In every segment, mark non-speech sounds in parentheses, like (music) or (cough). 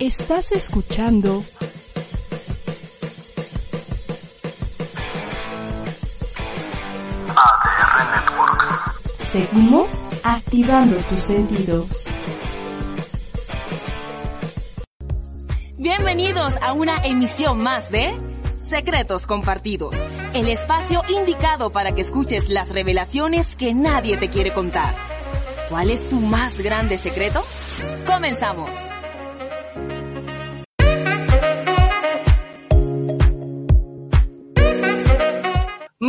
Estás escuchando ADR Networks. Seguimos activando tus sentidos. Bienvenidos a una emisión más de Secretos Compartidos, el espacio indicado para que escuches las revelaciones que nadie te quiere contar. ¿Cuál es tu más grande secreto? Comenzamos.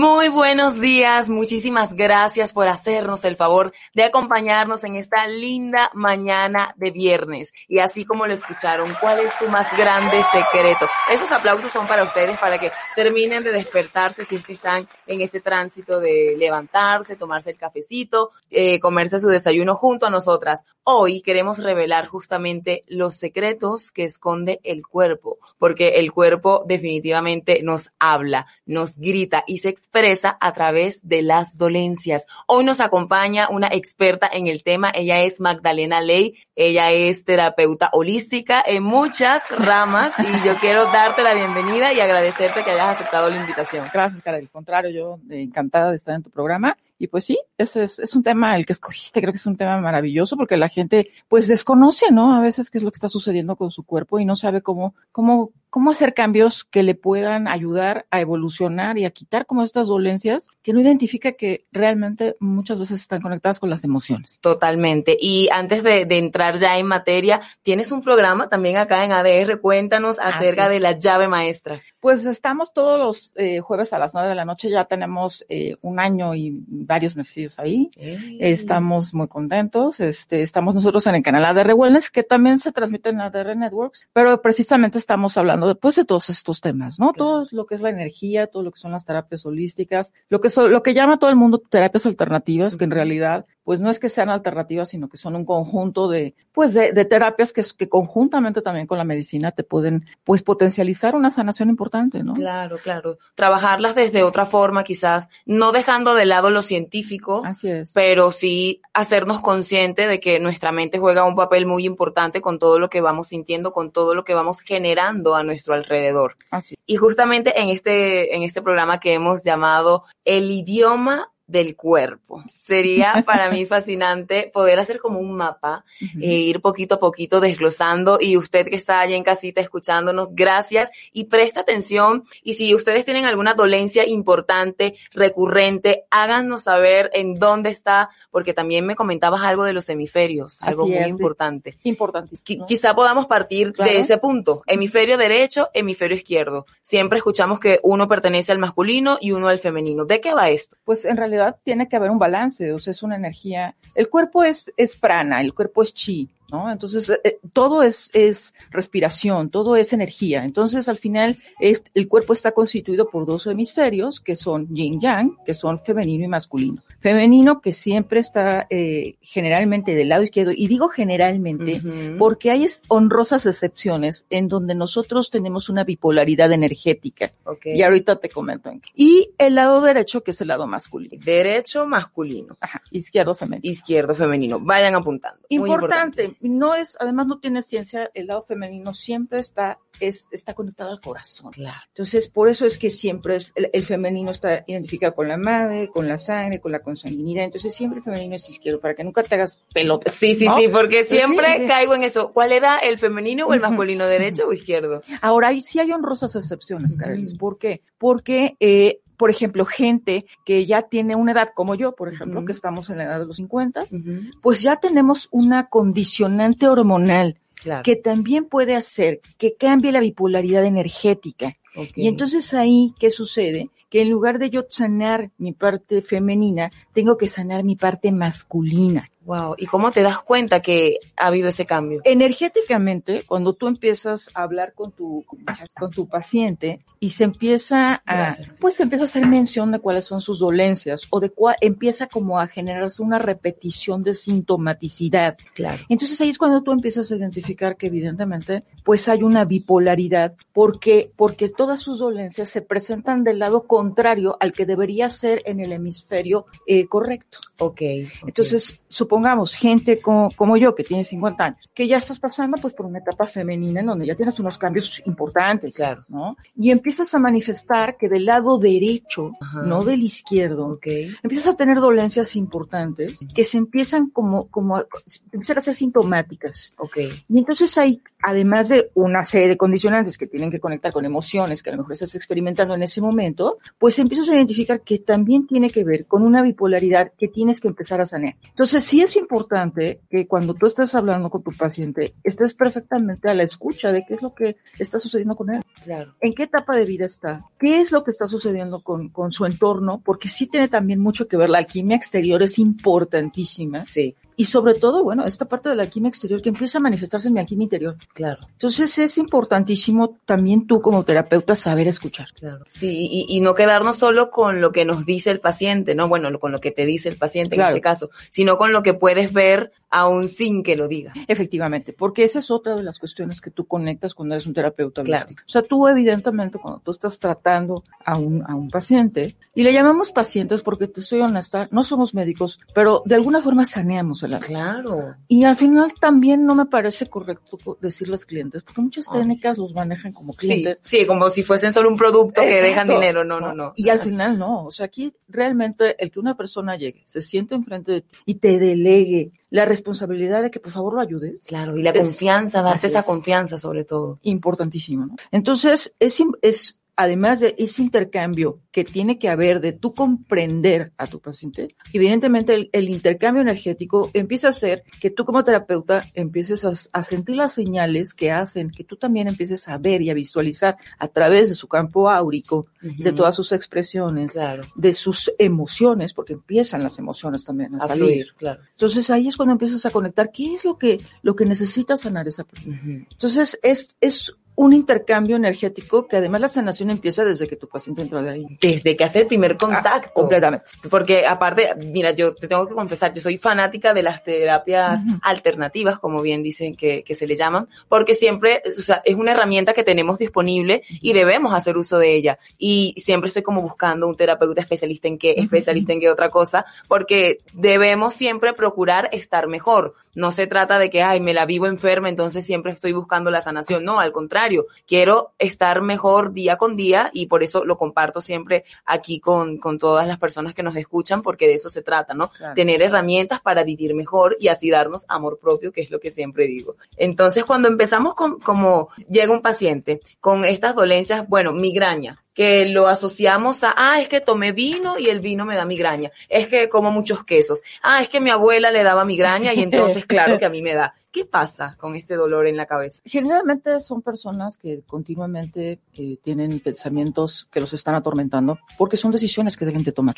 Muy buenos días, muchísimas gracias por hacernos el favor de acompañarnos en esta linda mañana de viernes. Y así como lo escucharon, ¿cuál es tu más grande secreto? Esos aplausos son para ustedes para que terminen de despertarse si están en este tránsito de levantarse, tomarse el cafecito, eh, comerse su desayuno junto a nosotras. Hoy queremos revelar justamente los secretos que esconde el cuerpo, porque el cuerpo definitivamente nos habla, nos grita y se expresa a través de las dolencias. Hoy nos acompaña una experta en el tema. Ella es Magdalena Ley. Ella es terapeuta holística en muchas ramas y yo quiero darte la bienvenida y agradecerte que hayas aceptado la invitación. Gracias, cara. Al contrario, yo eh, encantada de estar en tu programa. Y pues sí, ese es, es un tema el que escogiste, creo que es un tema maravilloso porque la gente pues desconoce, ¿no? A veces qué es lo que está sucediendo con su cuerpo y no sabe cómo, cómo, cómo hacer cambios que le puedan ayudar a evolucionar y a quitar como estas dolencias que no identifica que realmente muchas veces están conectadas con las emociones. Totalmente. Y antes de, de entrar ya en materia, tienes un programa también acá en ADR. Cuéntanos acerca de la llave maestra. Pues estamos todos los eh, jueves a las nueve de la noche, ya tenemos eh, un año y varios meses ahí. Estamos muy contentos. Este, estamos nosotros en el canal ADR Wellness, que también se transmite en ADR Networks, pero precisamente estamos hablando después de todos estos temas, ¿no? Claro. Todo lo que es la energía, todo lo que son las terapias holísticas, lo que son, lo que llama todo el mundo terapias alternativas, que en realidad, pues no es que sean alternativas, sino que son un conjunto de, pues de, de terapias que, que conjuntamente también con la medicina te pueden, pues potencializar una sanación importante, ¿no? Claro, claro. Trabajarlas desde otra forma, quizás, no dejando de lado lo científico, Así es. pero sí hacernos consciente de que nuestra mente juega un papel muy importante con todo lo que vamos sintiendo, con todo lo que vamos generando a nuestro alrededor. Así es. Y justamente en este, en este programa que hemos llamado El idioma del cuerpo. Sería (laughs) para mí fascinante poder hacer como un mapa e ir poquito a poquito desglosando y usted que está allá en casita escuchándonos, gracias y presta atención y si ustedes tienen alguna dolencia importante, recurrente, háganos saber en dónde está, porque también me comentabas algo de los hemisferios, algo Así muy es. importante. Quizá podamos partir Claro. de ese punto. Hemisferio derecho, hemisferio izquierdo. Siempre escuchamos que uno pertenece al masculino y uno al femenino. ¿De qué va esto? Pues en realidad tiene que haber un balance, o sea, es una energía. El cuerpo es, es prana, el cuerpo es chi, ¿no? Entonces, eh, todo es, es respiración, todo es energía. Entonces, al final, es, el cuerpo está constituido por dos hemisferios, que son yin yang, que son femenino y masculino. Femenino que siempre está eh, generalmente del lado izquierdo, y digo generalmente, porque hay honrosas excepciones en donde nosotros tenemos una bipolaridad energética. Y ahorita te comento. Y el lado derecho, que es el lado masculino. Derecho masculino, Ajá, izquierdo femenino. izquierdo femenino. Vayan apuntando. Muy Importante, no es, además no tiene ciencia, el lado femenino siempre está, es, está conectado al corazón. Claro. Entonces, por eso es que siempre es, el, el femenino está identificado con la madre, con la sangre, con la consanguinidad. Entonces, siempre el femenino es izquierdo, para que nunca te hagas pelota. Sí, sí, ¿no? sí, porque siempre sí. caigo en eso. ¿Cuál era el femenino o el masculino, derecho o izquierdo? Ahora, sí hay honrosas excepciones. Carelis. ¿Por qué? Porque, eh, por ejemplo, gente que ya tiene una edad como yo, por ejemplo, que estamos en la edad de los 50, pues ya tenemos una condicionante hormonal Claro. que también puede hacer que cambie la bipolaridad energética. Y entonces ahí, ¿qué sucede? Que en lugar de yo sanar mi parte femenina, tengo que sanar mi parte masculina. Wow. ¿Y cómo te das cuenta que ha habido ese cambio? Energéticamente, cuando tú empiezas a hablar con tu, con tu paciente y se empieza a, Gracias. pues empieza a hacer mención de cuáles son sus dolencias o de cuál, empieza como a generarse una repetición de sintomaticidad. Claro. Entonces ahí es cuando tú empiezas a identificar que evidentemente pues hay una bipolaridad porque, porque todas sus dolencias se presentan del lado contrario al que debería ser en el hemisferio eh, correcto. Ok. ok. Entonces, supongamos supongamos gente como, como yo que tiene 50 años, que ya estás pasando pues por una etapa femenina en donde ya tienes unos cambios importantes, Claro. ¿no? Y empiezas a manifestar que del lado derecho, Ajá. no del izquierdo, Ok. empiezas a tener dolencias importantes que se empiezan como, como, a- empiezan a ser sintomáticas. Ok. Y entonces hay, además de una serie de condicionantes que tienen que conectar con emociones que a lo mejor estás experimentando en ese momento, pues empiezas a identificar que también tiene que ver con una bipolaridad que tienes que empezar a sanear. Entonces sí es importante que cuando tú estás hablando con tu paciente, estés perfectamente a la escucha de qué es lo que está sucediendo con él. Claro. en qué etapa de vida está, qué es lo que está sucediendo con, con su entorno, porque sí tiene también mucho que ver, la alquimia exterior es importantísima, Sí, y sobre todo, bueno, esta parte de la alquimia exterior que empieza a manifestarse en mi alquimia interior. claro. Entonces es importantísimo también tú como terapeuta saber escuchar. Claro. Sí, y, y no quedarnos solo con lo que nos dice el paciente, ¿no? Bueno, con lo que te dice el paciente Claro. en este caso, sino con lo que puedes ver aún sin que lo diga. Efectivamente, porque esa es otra de las cuestiones que tú conectas cuando eres un terapeuta Claro. O sea, tú evidentemente cuando tú estás tratando a un, a un paciente, y le llamamos pacientes porque te soy honesta, no somos médicos, pero de alguna forma saneamos Claro. Y al final también no me parece correcto co- decirles clientes, porque muchas Ay. técnicas los manejan como Sí, clientes. sí, como si fuesen solo un producto que dejan dinero. No, no, no. Y al final no. O sea, aquí realmente el que una persona llegue, se siente enfrente de ti y te delegue la responsabilidad de que por favor lo ayudes, Claro, y la Es- confianza, darte esa es. confianza sobre todo. importantísimo, ¿no? Entonces, es, es además de ese intercambio que tiene que haber de tú comprender a tu paciente, evidentemente el, el intercambio energético empieza a ser que tú como terapeuta empieces a, a sentir las señales que hacen que tú también empieces a ver y a visualizar a través de su campo áurico, de todas sus expresiones, Claro. de sus emociones, porque empiezan las emociones también a, A salir. fluir, claro. Entonces ahí es cuando empiezas a conectar qué es lo que, lo que necesita sanar esa persona. Entonces, es, es un intercambio energético que además la sanación empieza desde que tu paciente entra de ahí. Desde que hace el primer contacto. Completamente. Porque aparte, mira, yo te tengo que confesar, yo soy fanática de las terapias Ujú. alternativas, como bien dicen que, que se le llaman, porque siempre, o sea, es una herramienta que tenemos disponible y debemos hacer uso de ella. Y siempre estoy como buscando un terapeuta especialista en qué, Ujú. especialista en qué otra cosa, porque debemos siempre procurar estar mejor. No se trata de que, ay, me la vivo enferma, entonces siempre estoy buscando la sanación. No, al contrario, quiero estar mejor día con día y por eso lo comparto siempre aquí con, con todas las personas que nos escuchan, porque de eso se trata, ¿no? Claro. Tener herramientas para vivir mejor y así darnos amor propio, que es lo que siempre digo. Entonces, cuando empezamos con, como llega un paciente con estas dolencias, bueno, migraña, que lo asociamos a, ah, es que tomé vino y el vino me da migraña, es que como muchos quesos, ah, es que mi abuela le daba migraña y entonces, (laughs) claro que a mí me da. ¿Qué pasa con este dolor en la cabeza? Generalmente son personas que continuamente eh, tienen pensamientos que los están atormentando porque son decisiones que deben de tomar.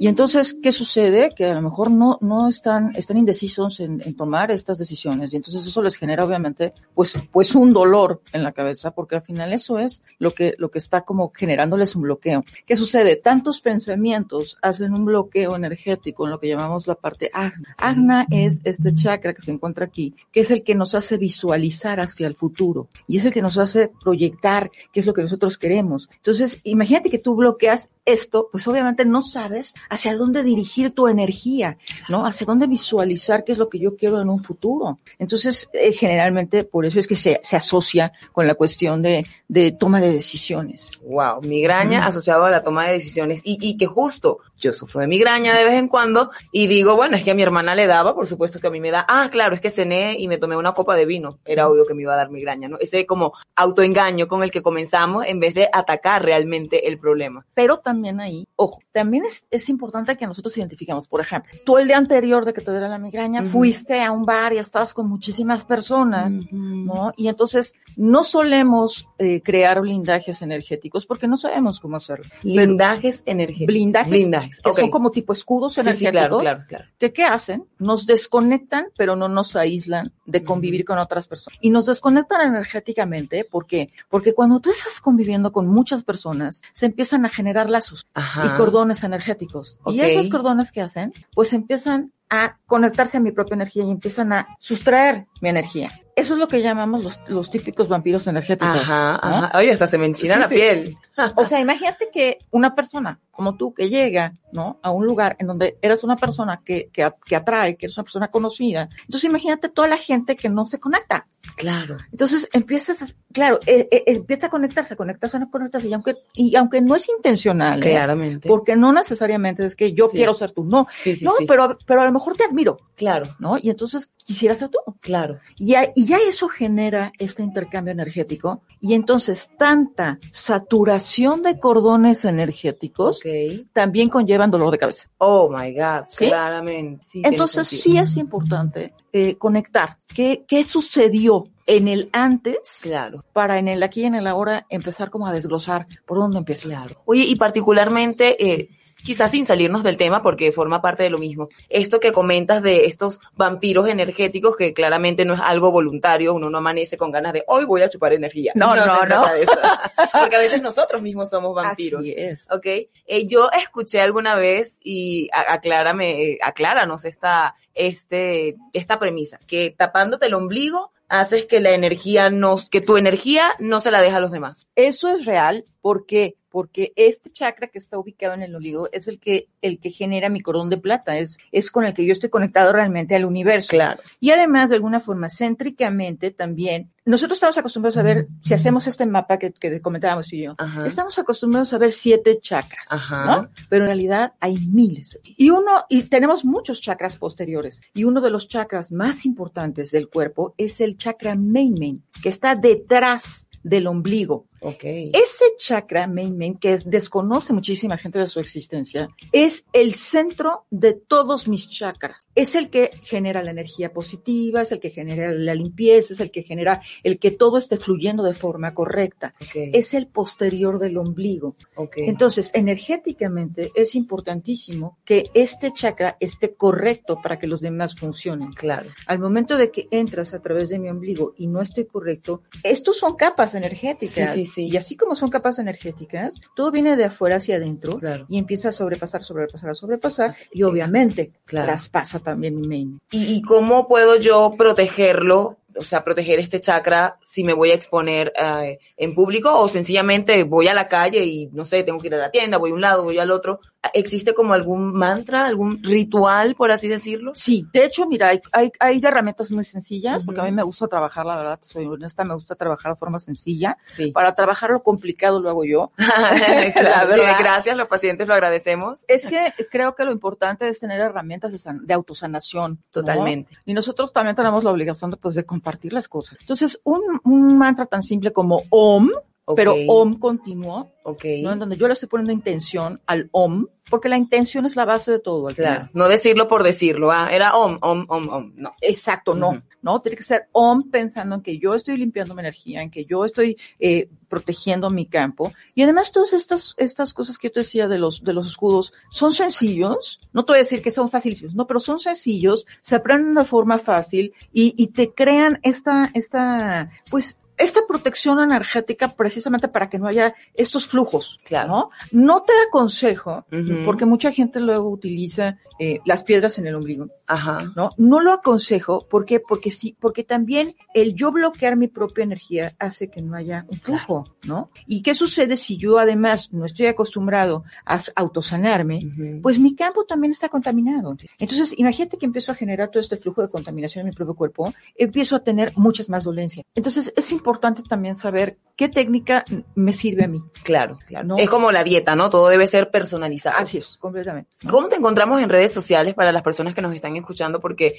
Y entonces, ¿qué sucede? Que a lo mejor no, no están, están indecisos en, en tomar estas decisiones. Y entonces eso les genera obviamente, pues, pues un dolor en la cabeza, porque al final eso es lo que, lo que está como generándoles un bloqueo. ¿Qué sucede? Tantos pensamientos hacen un bloqueo energético en lo que llamamos la parte agna. Agna es este chakra que se encuentra aquí, que es el que nos hace visualizar hacia el futuro y es el que nos hace proyectar qué es lo que nosotros queremos. Entonces, imagínate que tú bloqueas esto, pues obviamente no sabes hacia dónde dirigir tu energía, ¿no? Hacia dónde visualizar qué es lo que yo quiero en un futuro. Entonces, eh, generalmente por eso es que se, asocia con la cuestión de, de toma de decisiones. Wow, migraña asociado a la toma de decisiones y, y que justo yo sufro de migraña de vez en cuando y digo, bueno, es que a mi hermana le daba, por supuesto que a mí me da, ah, claro, es que cené y me tomé una copa de vino, era obvio que me iba a dar migraña, ¿no? Ese como autoengaño con el que comenzamos en vez de atacar realmente el problema. Pero también ahí, ojo, también es, es importante que nosotros identifiquemos, por ejemplo, tú el día anterior de que te diera la migraña, fuiste a un bar y estabas con muchísimas personas, ¿no? Y entonces no solemos eh, crear blindajes energéticos porque no sabemos cómo hacerlo. Blindajes energéticos. Blindajes, Blindajes, que son como tipo escudos Sí, sí, energéticos, claro, claro, ¿qué hacen? Nos desconectan, pero no nos aíslan de convivir con otras personas. Y nos desconectan energéticamente, ¿por qué? Porque cuando tú estás conviviendo con muchas personas, se empiezan a generar lazos Ajá. y cordones energéticos. Y esos cordones que hacen, pues empiezan a conectarse a mi propia energía y empiezan a sustraer mi energía. Eso es lo que llamamos los, los típicos vampiros energéticos. Ajá, ¿no? ajá. Oye, hasta se me enchina Sí, la sí. piel. O sea, imagínate que una persona como tú que llega, ¿no? A un lugar en donde eres una persona que, que, que atrae, que eres una persona conocida. Entonces imagínate toda la gente que no se conecta. Claro. Entonces empiezas, claro, eh, eh, empieza a conectarse, a conectarse, a conectarse. Y aunque, y aunque no es intencional, ¿eh? Claramente. porque no necesariamente es que yo Sí. quiero ser tú, no. Sí, sí, no, sí. Pero, pero a lo mejor te admiro, Claro, ¿no? Y entonces quisiera ser tú. claro. Y ya, y ya eso genera este intercambio energético y entonces tanta saturación de cordones energéticos Ok. también conllevan dolor de cabeza. Oh my God. ¿Sí? Claramente. Sí, Entonces sí es importante eh, conectar qué, qué sucedió en el antes Claro. para en el aquí y en el ahora empezar como a desglosar por dónde empieza. Claro. Oye, y particularmente, eh, quizás sin salirnos del tema, porque forma parte de lo mismo, esto que comentas de estos vampiros energéticos, que claramente no es algo voluntario, uno no amanece con ganas de, hoy voy a chupar energía. No, no, no. eso. (laughs) porque a veces nosotros mismos somos vampiros. Así es. ¿ok? Eh, yo escuché alguna vez y aclárame, eh, acláranos esta, este, esta premisa, que tapándote el ombligo haces que la energía no, que tu energía no se la deja a los demás. Eso es real porque porque este chakra que está ubicado en el ombligo es el que el que genera mi cordón de plata, es es con el que yo estoy conectado realmente al universo. Claro. Y además, de alguna forma, céntricamente también, nosotros estamos acostumbrados a ver, si hacemos este mapa que, que comentábamos y yo, Ajá. estamos acostumbrados a ver siete chakras, Ajá. ¿no? Pero en realidad hay miles. Y uno, y tenemos muchos chakras posteriores. Y uno de los chakras más importantes del cuerpo es el chakra main main, que está detrás del ombligo. Ok. Ese chakra main main, que es- desconoce muchísima gente de su existencia, es el centro de todos mis chakras. Es el que genera la energía positiva, es el que genera la limpieza, es el que genera el que todo esté fluyendo de forma correcta. Ok. Es el posterior del ombligo. ok. Entonces, energéticamente es importantísimo que este chakra esté correcto para que los demás funcionen. claro. Al momento de que entras a través de mi ombligo y no estoy correcto, estos son capas energéticas. Sí, sí, sí. Y así como son capas energéticas, todo viene de afuera hacia adentro Claro. y empieza a sobrepasar, sobrepasar, a sobrepasar y obviamente Claro. traspasa también mi main. ¿Y, y cómo puedo yo protegerlo? O sea, proteger este chakra si me voy a exponer eh, en público o sencillamente voy a la calle y no sé, tengo que ir a la tienda, voy a un lado, voy al otro. ¿Existe como algún mantra, algún ritual, por así decirlo? Sí, de hecho, mira, hay, hay, hay herramientas muy sencillas, porque a mí me gusta trabajar, la verdad, soy honesta, me gusta trabajar de forma sencilla. Sí. Para trabajar lo complicado lo hago yo. (laughs) (laughs) la verdad. gracias, los pacientes lo agradecemos. Es que creo que lo importante es tener herramientas de, san- de autosanación. ¿no? Totalmente. Y nosotros también tenemos la obligación de, pues, de compartir las cosas. Entonces, un, un mantra tan simple como OM, pero Ok, OM continuo, ok. ¿no? En donde yo le estoy poniendo intención al OM, porque la intención es la base de todo. Al Claro, final. no decirlo por decirlo, ah, era om, om, om, om, no. Exacto, no, Ujú. ¿no? Tiene que ser OM pensando en que yo estoy limpiando mi energía, en que yo estoy eh, protegiendo mi campo. Y además todas estas, estas cosas que yo te decía de los, de los escudos son sencillos. No te voy a decir que son facilísimos, no, pero son sencillos, se aprenden de forma fácil y, y te crean esta, esta, pues, esta protección energética precisamente para que no haya estos flujos, Claro. ¿no? No te aconsejo, porque mucha gente luego utiliza eh, las piedras en el ombligo. Ajá. ¿no? No lo aconsejo, ¿por qué? Porque sí, porque también el yo bloquear mi propia energía hace que no haya un flujo, ¿no? ¿Y qué sucede si yo además no estoy acostumbrado a autosanarme? Ujú. Pues mi campo también está contaminado. Entonces, imagínate que empiezo a generar todo este flujo de contaminación en mi propio cuerpo, empiezo a tener muchas más dolencias. Entonces, es importante también saber qué técnica me sirve a mí. Claro, claro. No. Es como la dieta, ¿no? Todo debe ser personalizado. Así es, completamente. ¿no? ¿Cómo te encontramos en redes sociales para las personas que nos están escuchando? Porque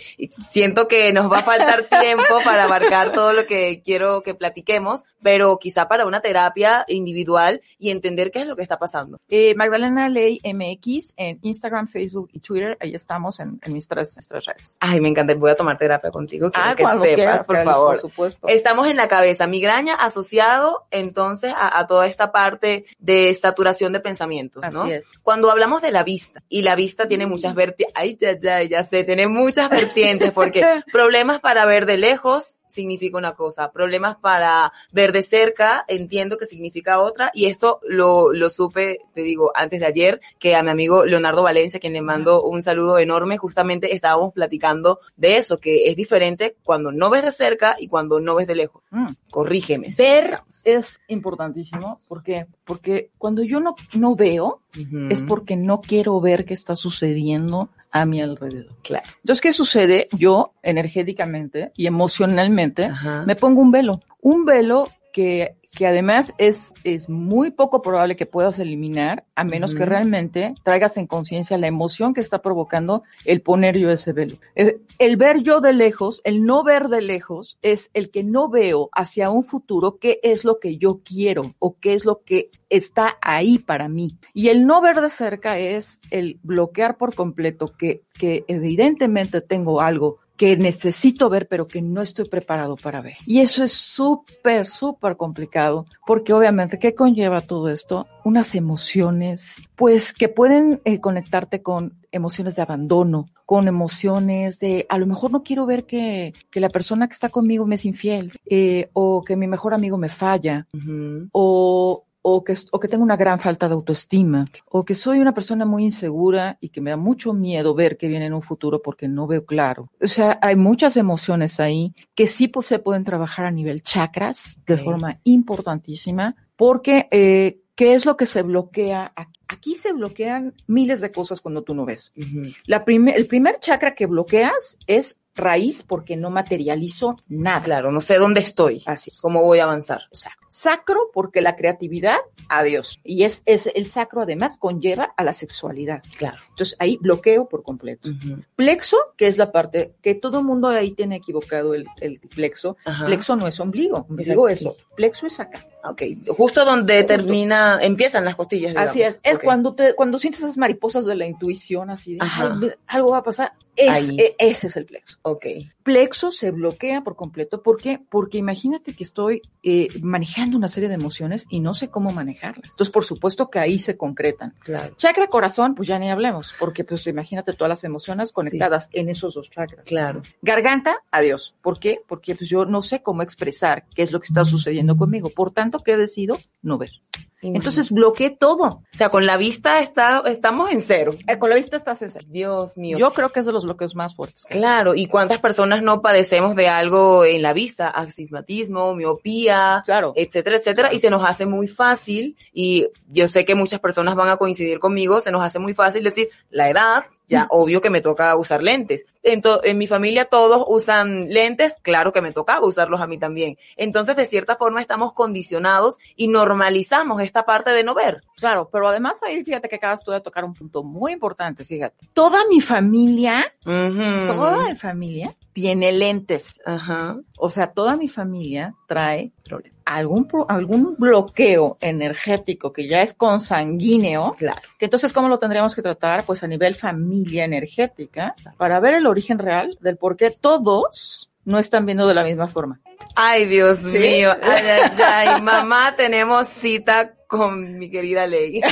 siento que nos va a faltar (laughs) tiempo para abarcar todo lo que quiero que platiquemos, pero quizá para una terapia individual y entender qué es lo que está pasando. Eh, Magdalena Ley MX en Instagram, Facebook y Twitter. Ahí estamos en, en nuestras, nuestras redes. Ay, me encanta. Voy a tomar terapia contigo. Quiero Ah, que sepas, quieras, por favor. Por supuesto. Estamos en la cabeza, migraña asociado entonces a, a toda esta parte de saturación de pensamientos, ¿no? Así es. Cuando hablamos de la vista, y la vista tiene muchas vertientes, ay, ya, ya, ya sé, tiene muchas vertientes, porque (laughs) problemas para ver de lejos, significa una cosa, problemas para ver de cerca, entiendo que significa otra, y esto lo, lo supe, te digo, antes de ayer, que a mi amigo Leonardo Valencia, quien le mando un saludo enorme, justamente estábamos platicando de eso, que es diferente cuando no ves de cerca y cuando no ves de lejos. Mm. Corrígeme. Ver es importantísimo porque porque cuando yo no, no veo es porque no quiero ver qué está sucediendo a mi alrededor. Claro. Entonces, ¿qué sucede? Yo energéticamente y emocionalmente Ajá. me pongo un velo. Un velo que, que además es, es muy poco probable que puedas eliminar, a menos que realmente traigas en conciencia la emoción que está provocando el poner yo ese velo. El, el ver yo de lejos, el no ver de lejos, es el que no veo hacia un futuro qué es lo que yo quiero o qué es lo que está ahí para mí. Y el no ver de cerca es el bloquear por completo que, que evidentemente tengo algo que necesito ver, pero que no estoy preparado para ver. Y eso es súper, súper complicado, porque obviamente, ¿qué conlleva todo esto? Unas emociones, pues, que pueden eh, conectarte con emociones de abandono, con emociones de, a lo mejor no quiero ver que, que la persona que está conmigo me es infiel, eh, o que mi mejor amigo me falla, o, o, que, o que tengo una gran falta de autoestima, o que soy una persona muy insegura y que me da mucho miedo ver que viene en un futuro porque no veo claro. O sea, hay muchas emociones ahí que sí pues, se pueden trabajar a nivel chakras de forma importantísima, porque eh, ¿qué es lo que se bloquea? Aquí? Se bloquean miles de cosas cuando tú no ves. La el primer chakra que bloqueas es raíz porque no materializo nada. Claro, no sé dónde estoy, Así es. cómo voy a avanzar. Exacto. Sacro porque la creatividad, adiós. Y es, es el sacro además conlleva a la sexualidad. Claro. Entonces ahí bloqueo por completo. Plexo, que es la parte que todo el mundo ahí tiene equivocado el, el plexo. Ajá. Plexo no es ombligo, ombligo es otro. Plexo es acá. Ok, justo donde Justo. termina, empiezan las costillas. Así es. Es cuando te, cuando sientes esas mariposas de la intuición, así de Ajá. "Ay, algo va a pasar. Es- Ahí. e- ese es el plexo. Ok. Plexo se bloquea por completo. ¿Por qué? Porque imagínate que estoy eh, manejando una serie de emociones y no sé cómo manejarlas. Entonces, por supuesto que ahí se concretan. Claro. Chakra corazón, pues ya ni hablemos, porque pues imagínate todas las emociones conectadas en esos dos chakras. Claro. Garganta, adiós. ¿Por qué? Porque pues yo no sé cómo expresar qué es lo que está sucediendo conmigo. Por tanto, ¿qué decido? No ver. Entonces bloqueé todo. o sea, con la vista está, estamos en cero. Eh, con la vista estás en cero. Dios mío. Yo creo que es de los bloqueos más fuertes. Claro, ¿y cuántas personas no padecemos de algo en la vista? Astigmatismo, miopía, Claro. etcétera, etcétera, y se nos hace muy fácil, y yo sé que muchas personas van a coincidir conmigo, se nos hace muy fácil decir, la edad, ya obvio que me toca usar lentes. En, en mi familia todos usan lentes, claro que me tocaba usarlos a mí también. Entonces, de cierta forma, estamos condicionados y normalizamos esta parte de no ver. Claro, pero además ahí fíjate que acabas tú de tocar un punto muy importante, fíjate. Toda mi familia, Ujú. toda mi familia tiene lentes. Ajá. O sea, toda mi familia trae algún, algún bloqueo energético que ya es consanguíneo, Claro. que entonces, ¿cómo lo tendríamos que tratar? Pues a nivel familia energética, para ver el origen real del por qué todos no están viendo de la misma forma. Ay, Dios ¿Sí? mío. (laughs) Ay, ay, ay. Mamá, tenemos cita con mi querida Ley. (laughs)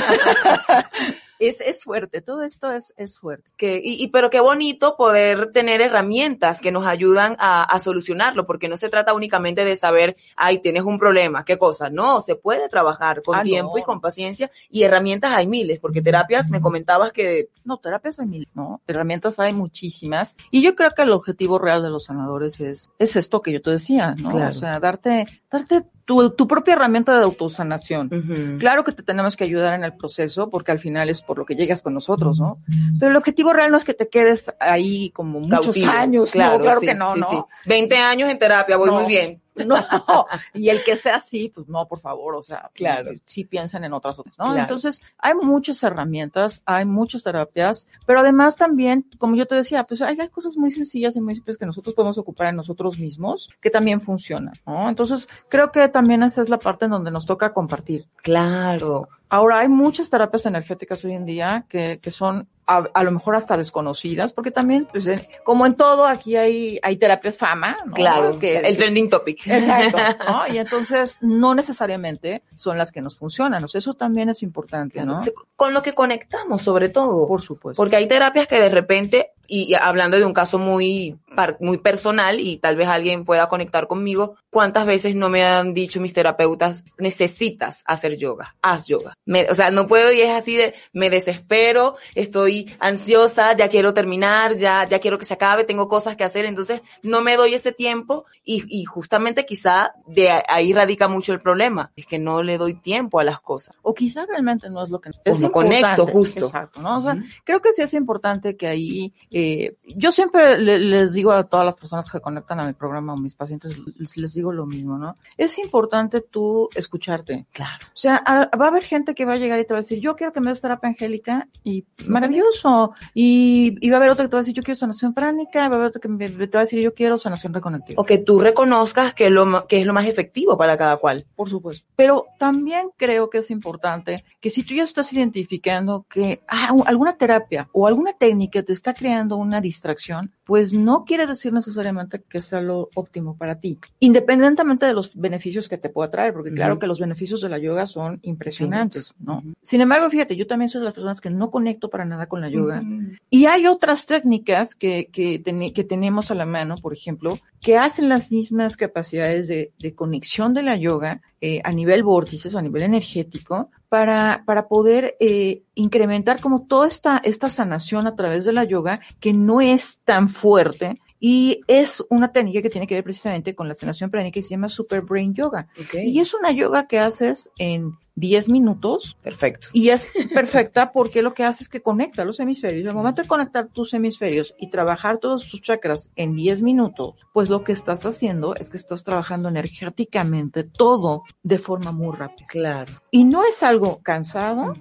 Es, es fuerte, todo esto es, es fuerte. Que, y, y- pero qué bonito poder tener herramientas que nos ayudan a, a solucionarlo, porque no se trata únicamente de saber, ay, tienes un problema, qué cosa. No, se puede trabajar con Ah, tiempo no. y con paciencia y herramientas hay miles, porque terapias me comentabas que No, terapias hay mil, ¿no? Herramientas hay muchísimas. Y yo creo que el objetivo real de los sanadores es, es esto que yo te decía, ¿no? Claro. O sea, darte, darte tu, tu propia herramienta de autosanación. Ujú. Claro que te tenemos que ayudar en el proceso porque al final es por lo que llegas con nosotros, ¿no? Pero el objetivo real no es que te quedes ahí como muchos Cautivo. años, claro, claro sí, que no, sí, ¿no? sí. 20 años en terapia, voy No. muy bien. No, (laughs) y el que sea así, pues no, por favor, o sea, Claro. sí piensan en otras cosas, ¿no? Claro. Entonces, hay muchas herramientas, hay muchas terapias, pero además también, como yo te decía, pues hay, hay cosas muy sencillas y muy simples que nosotros podemos ocupar en nosotros mismos, que también funcionan, ¿no? Entonces, creo que también esa es la parte en donde nos toca compartir. Claro. Ahora, hay muchas terapias energéticas hoy en día que, que son a, a lo mejor hasta desconocidas, porque también, pues, como en todo, aquí hay, hay terapias fama, ¿no? Claro. Que, el trending topic. Exacto, ¿no? (laughs) Y entonces no necesariamente son las que nos funcionan. O sea, eso también es importante, ¿no? Con lo que conectamos, sobre todo. Por supuesto. Porque hay terapias que de repente y hablando de un caso muy, muy personal y tal vez alguien pueda conectar conmigo, ¿cuántas veces no me han dicho mis terapeutas, necesitas hacer yoga, haz yoga? o sea, no puedo y es así de, me desespero, estoy ansiosa, ya quiero terminar, ya, ya quiero que se acabe, tengo cosas que hacer, entonces no me doy ese tiempo y, y justamente quizá de ahí radica mucho el problema, es que no le doy tiempo a las cosas. O quizá realmente no es lo que es no conecto justo. Exacto, ¿no? O sea, creo que sí es importante que ahí, eh, yo siempre les digo a todas las personas que conectan a mi programa o mis pacientes, les, digo lo mismo, ¿no? Es importante tú escucharte. Claro. O sea, va a haber gente que va a llegar y te va a decir, yo quiero que me des terapia angélica y maravilloso. Y, y, va a haber otra que te va a decir, yo quiero sanación pránica, va a haber otra que te va a decir, yo quiero sanación reconectiva. O que tú reconozcas que, lo, que es lo más efectivo para cada cual. Por supuesto. Pero también creo que es importante que si tú ya estás identificando que ah, alguna terapia o alguna técnica te está creando una distracción, pues no quiere decir necesariamente que sea lo óptimo para ti, independientemente de los beneficios que te pueda traer, porque claro que los beneficios de la yoga son impresionantes, ¿no? Sin embargo, fíjate, yo también soy de las personas que no conecto para nada con la yoga. Y hay otras técnicas que, que, que, tenemos a la mano, por ejemplo, que hacen las mismas capacidades de, de conexión de la yoga eh, a nivel vórtices, a nivel energético, para, para poder eh, incrementar como toda esta, esta sanación a través de la yoga, que no es tan fuerte, y es una técnica que tiene que ver precisamente con la sanación pránica y se llama Super Brain Yoga. Y es una yoga que haces en 10 minutos. Perfecto. Y es perfecta porque lo que hace es que conecta los hemisferios. Al momento de conectar tus hemisferios y trabajar todos tus chakras en 10 minutos, pues lo que estás haciendo es que estás trabajando energéticamente todo de forma muy rápida. Claro. Y no es algo cansado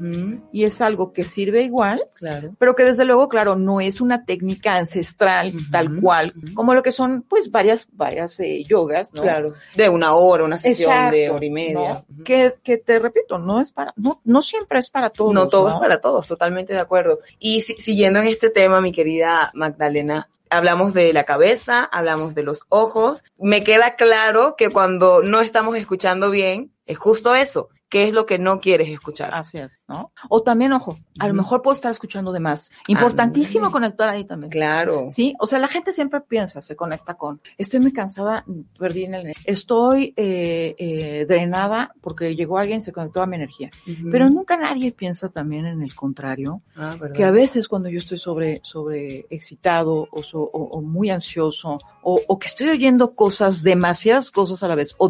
y es algo que sirve igual, claro. pero que desde luego, claro, no es una técnica ancestral tal cual, como lo que son pues varias, varias eh, yogas, ¿no? Claro. De una hora, una sesión de hora y media. que, que te repito, no es para, no, no siempre es para todos. No todo es para todos, totalmente de acuerdo. Y siguiendo en este tema, mi querida Magdalena, hablamos de la cabeza, hablamos de los ojos. Me queda claro que cuando no estamos escuchando bien, es justo eso, qué es lo que no quieres escuchar. Así es, ¿no? O también, ojo, a lo mejor puedo estar escuchando de más. Importantísimo conectar ahí también. Claro. Sí, o sea, la gente siempre piensa, se conecta con, estoy muy cansada, perdí en el, estoy eh, eh, drenada porque llegó alguien y se conectó a mi energía. Pero nunca nadie piensa también en el contrario, ah, que a veces cuando yo estoy sobre, sobre excitado o, o, muy ansioso o, o que estoy oyendo cosas, demasiadas cosas a la vez o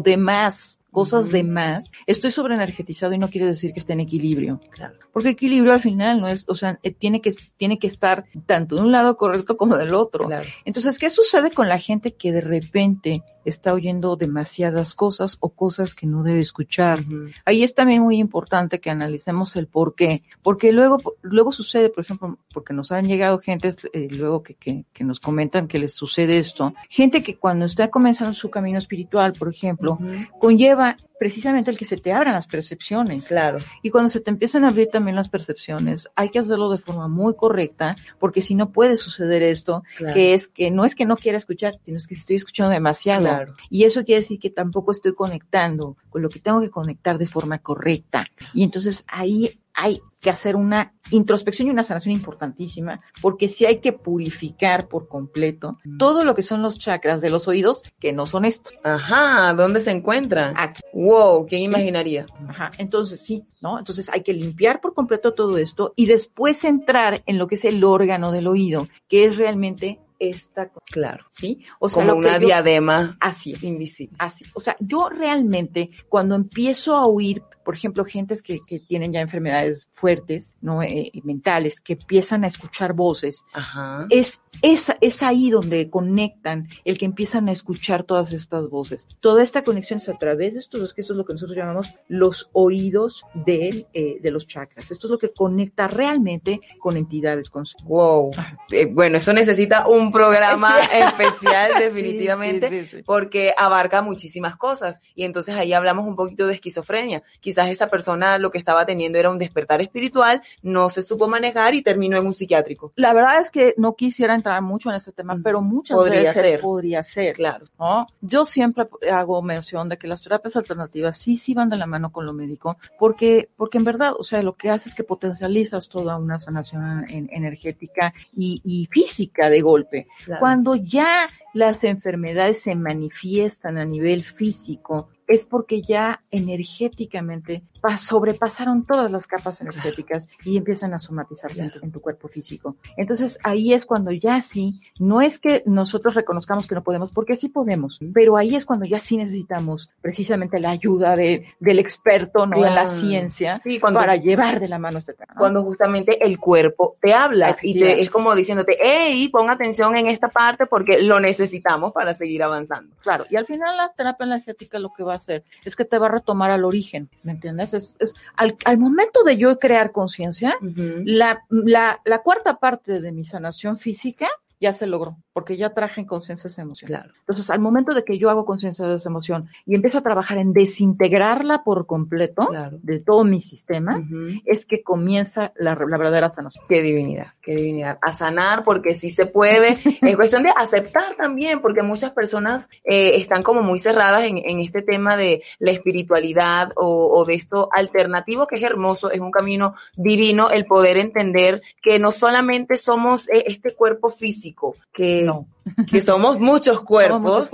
cosas de más, estoy sobre energetizado y no quiere decir que esté en equilibrio. Claro. Porque equilibrio al final no es, o sea, eh, tiene que, tiene que estar tanto de un lado correcto como del otro. Claro. Entonces, ¿qué sucede con la gente que de repente está oyendo demasiadas cosas o cosas que no debe escuchar? Ahí es también muy importante que analicemos el por qué. Porque luego, luego sucede, por ejemplo, porque nos han llegado gentes eh, luego que, que, que, nos comentan que les sucede esto. Gente que cuando está comenzando su camino espiritual, por ejemplo, conlleva precisamente el que se te abran las percepciones. Claro. Y cuando se te empiezan a abrir también las percepciones, hay que hacerlo de forma muy correcta, porque si no puede suceder esto, que es que no es que no quiera escuchar, sino es que estoy escuchando demasiado. Claro. Y eso quiere decir que tampoco estoy conectando con lo que tengo que conectar de forma correcta. Y entonces ahí hay que hacer una introspección y una sanación importantísima, porque sí hay que purificar por completo todo lo que son los chakras de los oídos, que no son estos. Ajá, ¿dónde se encuentran? Aquí. Wow, ¿quién imaginaría? Ajá, entonces sí, ¿no? Entonces hay que limpiar por completo todo esto y después entrar en lo que es el órgano del oído, que es realmente esta, claro, ¿sí? O sea, como una yo, diadema así es, invisible. Así, o sea, yo realmente cuando empiezo a oír por ejemplo, gentes que, que tienen ya enfermedades fuertes, ¿no? Eh, mentales, que empiezan a escuchar voces. Ajá. Es, es, es ahí donde conectan el que empiezan a escuchar todas estas voces. Toda esta conexión es a través de estos, que eso es lo que nosotros llamamos los oídos de, eh, de los chakras. Esto es lo que conecta realmente con entidades. Con... Wow. Eh, bueno, eso necesita un programa (laughs) especial (laughs) definitivamente sí, sí, sí, porque abarca muchísimas cosas y entonces ahí hablamos un poquito de esquizofrenia. Quizás esa persona lo que estaba teniendo era un despertar espiritual, no se supo manejar y terminó en un psiquiátrico. La verdad es que no quisiera entrar mucho en ese tema, pero muchas Podría veces ser. podría ser. Claro. ¿no? Yo siempre hago mención de que las terapias alternativas sí, sí van de la mano con lo médico, porque, porque en verdad, o sea, lo que hace es que potencializas toda una sanación en- energética y, y física de golpe. Claro. Cuando ya las enfermedades se manifiestan a nivel físico, es porque ya energéticamente sobrepasaron todas las capas energéticas y empiezan a somatizarse en, tu, en tu cuerpo físico. Entonces ahí es cuando ya sí, no es que nosotros reconozcamos que no podemos, porque sí podemos, pero ahí es cuando ya sí necesitamos precisamente la ayuda de, del experto, ¿no? En la Claro. ciencia, Sí, cuando, para llevar de la mano este tema. ¿no? cuando justamente el cuerpo te habla y te, es como diciéndote, hey, pon atención en esta parte porque lo necesitamos para seguir avanzando. Claro, y al final la terapia energética lo que va a hacer es que te va a retomar al origen, ¿me entiendes? Es, es al, al momento de yo crear conciencia, la, la, la cuarta parte de mi sanación física ya se logró, porque ya traje en conciencia esa emoción. Claro. Entonces, al momento de que yo hago conciencia de esa emoción y empiezo a trabajar en desintegrarla por completo Claro. de todo mi sistema, Ujú. es que comienza la, la verdadera sanación. Qué divinidad, qué divinidad. A sanar porque sí se puede. (laughs) Es cuestión de aceptar también, porque muchas personas eh, están como muy cerradas en, en este tema de la espiritualidad o, o de esto alternativo que es hermoso, es un camino divino el poder entender que no solamente somos eh, este cuerpo físico, que, No, que somos muchos (laughs) somos cuerpos. muchos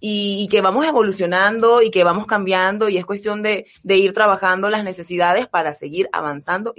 y, y que vamos evolucionando y que vamos cambiando y es cuestión de, de ir trabajando las necesidades para seguir avanzando.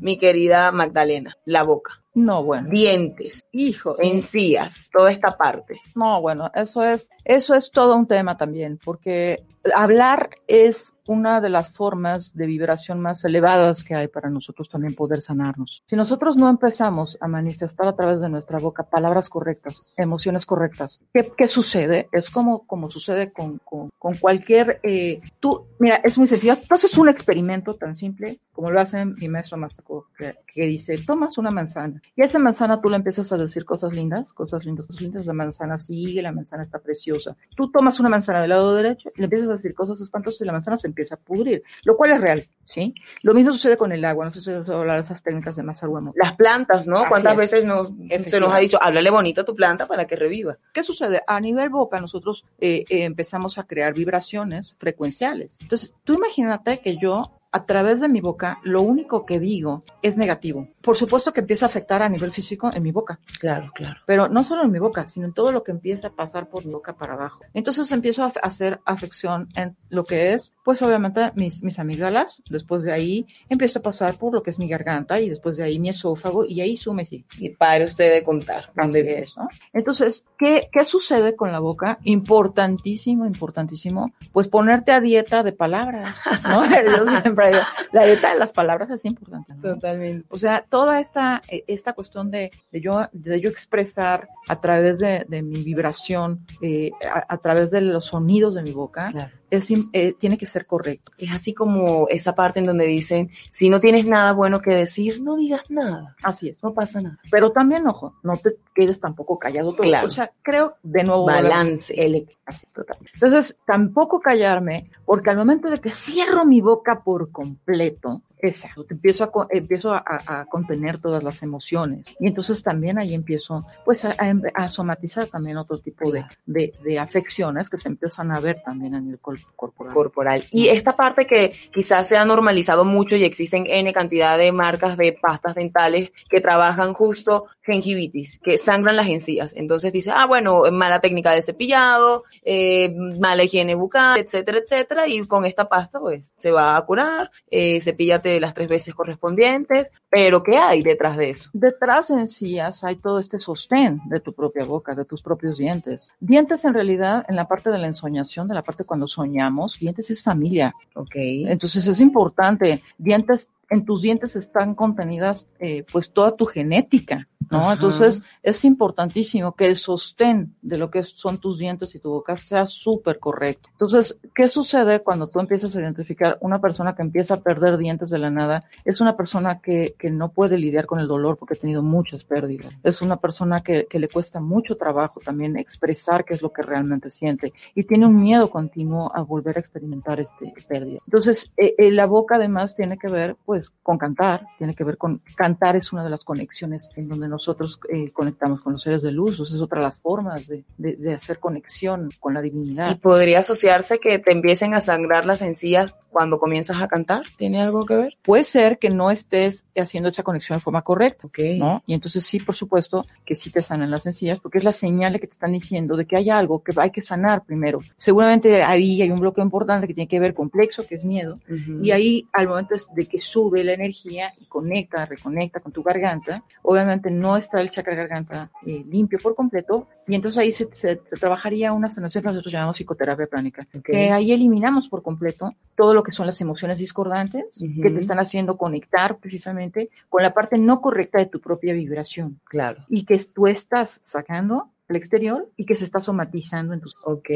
Mi querida Magdalena, la boca, No, bueno, dientes, hijo, encías, toda esta parte. No, bueno, eso es, eso es todo un tema también, porque hablar es una de las formas de vibración más elevadas que hay para nosotros también poder sanarnos. Si nosotros no empezamos a manifestar a través de nuestra boca palabras correctas, emociones correctas, ¿qué, qué sucede? Es como, como sucede con, con, cualquier, eh, tú, mira, es muy sencillo, tú haces un experimento tan simple como lo hace mi maestro Mástico, que, que dice, tomas una manzana y a esa manzana tú le empiezas a decir cosas lindas, cosas lindas, cosas lindas, la manzana sigue, la manzana está preciosa. Tú tomas una manzana del lado derecho y le empiezas a decir cosas espantosas y la manzana se empieza a pudrir, lo cual es real, ¿sí? Lo mismo sucede con el agua, no sé si os hablar de esas técnicas de Masaruemo. Las plantas, ¿no? Así ¿Cuántas es. veces nos, se nos ha dicho, háblale bonito a tu planta para que reviva? ¿Qué sucede? A nivel boca nosotros eh, eh, empezamos a crear vibraciones frecuenciales. Entonces, tú imagínate que yo a través de mi boca lo único que digo es negativo. Por supuesto que empieza a afectar a nivel físico en mi boca, Claro, claro. pero no solo en mi boca, sino en todo lo que empieza a pasar por mi boca para abajo. Entonces empiezo a hacer afección en lo que es, pues obviamente mis, mis amígdalas, después de ahí empiezo a pasar por lo que es mi garganta y después de ahí mi esófago y ahí sume sí. Y pare usted de contar. ¿Dónde es, ¿no? Entonces, ¿qué, ¿qué sucede con la boca? Importantísimo, importantísimo, pues ponerte a dieta de palabras, ¿no? (laughs) Yo siempre la dieta de las palabras es importante, ¿no? Totalmente. O sea, toda esta, eh, esta cuestión de, de yo, de yo expresar a través de, de mi vibración, eh, a, a través de los sonidos de mi boca, Claro. Es, eh, tiene que ser correcto. Es así como esa parte en donde dicen, si no tienes nada bueno que decir, no digas nada. Así es. No pasa nada. Pero también, ojo, no te quedes tampoco callado todo. Claro. O sea, creo, de nuevo, Balance. el así. Entonces, tampoco callarme, porque al momento de que cierro mi boca por completo, exacto, empiezo a, empiezo a, a- contener todas las emociones. Y entonces también ahí empiezo, pues, a, a- somatizar también otro tipo de, de, de afecciones que se empiezan a ver también a nivel cor- corporal. corporal. Y esta parte que quizás se ha normalizado mucho y existen N cantidad de marcas de pastas dentales que trabajan justo gingivitis, que sangran las encías. Entonces dice, ah, bueno, mala técnica de cepillado, eh, mala higiene bucal, etcétera, etcétera. Y con esta pasta, pues, se va a curar, eh, cepíllate las tres veces correspondientes. Pero, ¿qué hay detrás de eso? Detrás de encías hay todo este sostén de tu propia boca, de tus propios dientes. Dientes en realidad, en la parte de la ensoñación, de la parte cuando soñamos, dientes es familia. Ok. Entonces es importante. Dientes, en tus dientes están contenidas, eh, pues toda tu genética. ¿No? Ajá. Entonces, es importantísimo que el sostén de lo que son tus dientes y tu boca sea súper correcto. Entonces, ¿qué sucede cuando tú empiezas a identificar una persona que empieza a perder dientes de la nada? Es una persona que, que no puede lidiar con el dolor porque ha tenido muchas pérdidas. Es una persona que, que le cuesta mucho trabajo también expresar qué es lo que realmente siente y tiene un miedo continuo a volver a experimentar este pérdida. Entonces, eh, eh, la boca además tiene que ver pues con cantar, tiene que ver con cantar es una de las conexiones en donde nosotros eh, conectamos con los seres de luz, o sea, es otra de las formas de, de, de hacer conexión con la Y divinidad. podría asociarse que te empiecen a sangrar las encías cuando comienzas a cantar. ¿Tiene algo que ver? Puede ser que no estés haciendo esa conexión de forma correcta. Ok. ¿no? Y entonces sí, por supuesto, que sí te sanan las encías, porque es la señal que te están diciendo de que hay algo que hay que sanar primero. Seguramente ahí hay un bloqueo importante que tiene que ver con plexo, que es miedo, Ujú. y ahí al momento de que sube la energía y conecta, reconecta con tu garganta, obviamente no está el chakra garganta eh, limpio por completo, y entonces ahí se, se- se trabajaría una sanación que nosotros llamamos psicoterapia pránica, que ahí eliminamos por completo todo lo que son las emociones discordantes, que te están haciendo conectar precisamente con la parte no correcta de tu propia vibración. Claro. y que tú estás sacando al exterior y que se está somatizando en tus Ok,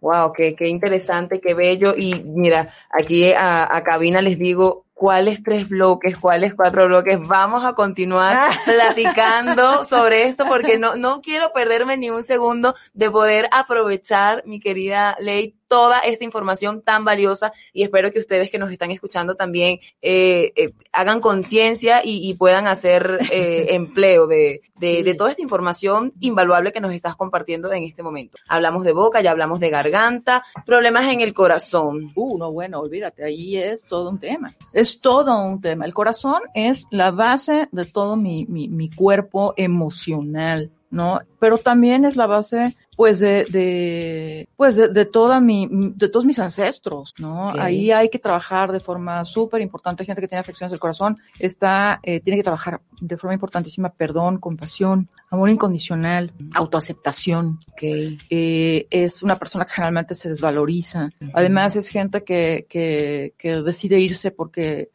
wow, qué, qué interesante, qué bello. Y mira, aquí a, a cabina les digo cuáles tres bloques, cuáles cuatro bloques. Vamos a continuar (laughs) platicando sobre esto porque no, no quiero perderme ni un segundo de poder aprovechar, mi querida Ley, toda esta información tan valiosa y espero que ustedes que nos están escuchando también eh, eh, hagan conciencia y, y puedan hacer eh, (laughs) empleo de, de, de toda esta información invaluable que nos estás compartiendo en este momento. Hablamos de boca, ya hablamos de garganta, problemas en el corazón. Uh, no, bueno, olvídate, ahí es todo un tema. Es todo un tema. El corazón es la base de todo mi, mi, mi cuerpo emocional, ¿no? Pero también es la base, pues, de, de pues, de, de toda mi, de todos mis ancestros, ¿no? Ahí hay que trabajar de forma súper importante. Gente que tiene afecciones del corazón está, eh, tiene que trabajar de forma importantísima perdón, compasión, amor incondicional, autoaceptación Okay. eh, es una persona que generalmente se desvaloriza. Además es gente que, que, que decide irse porque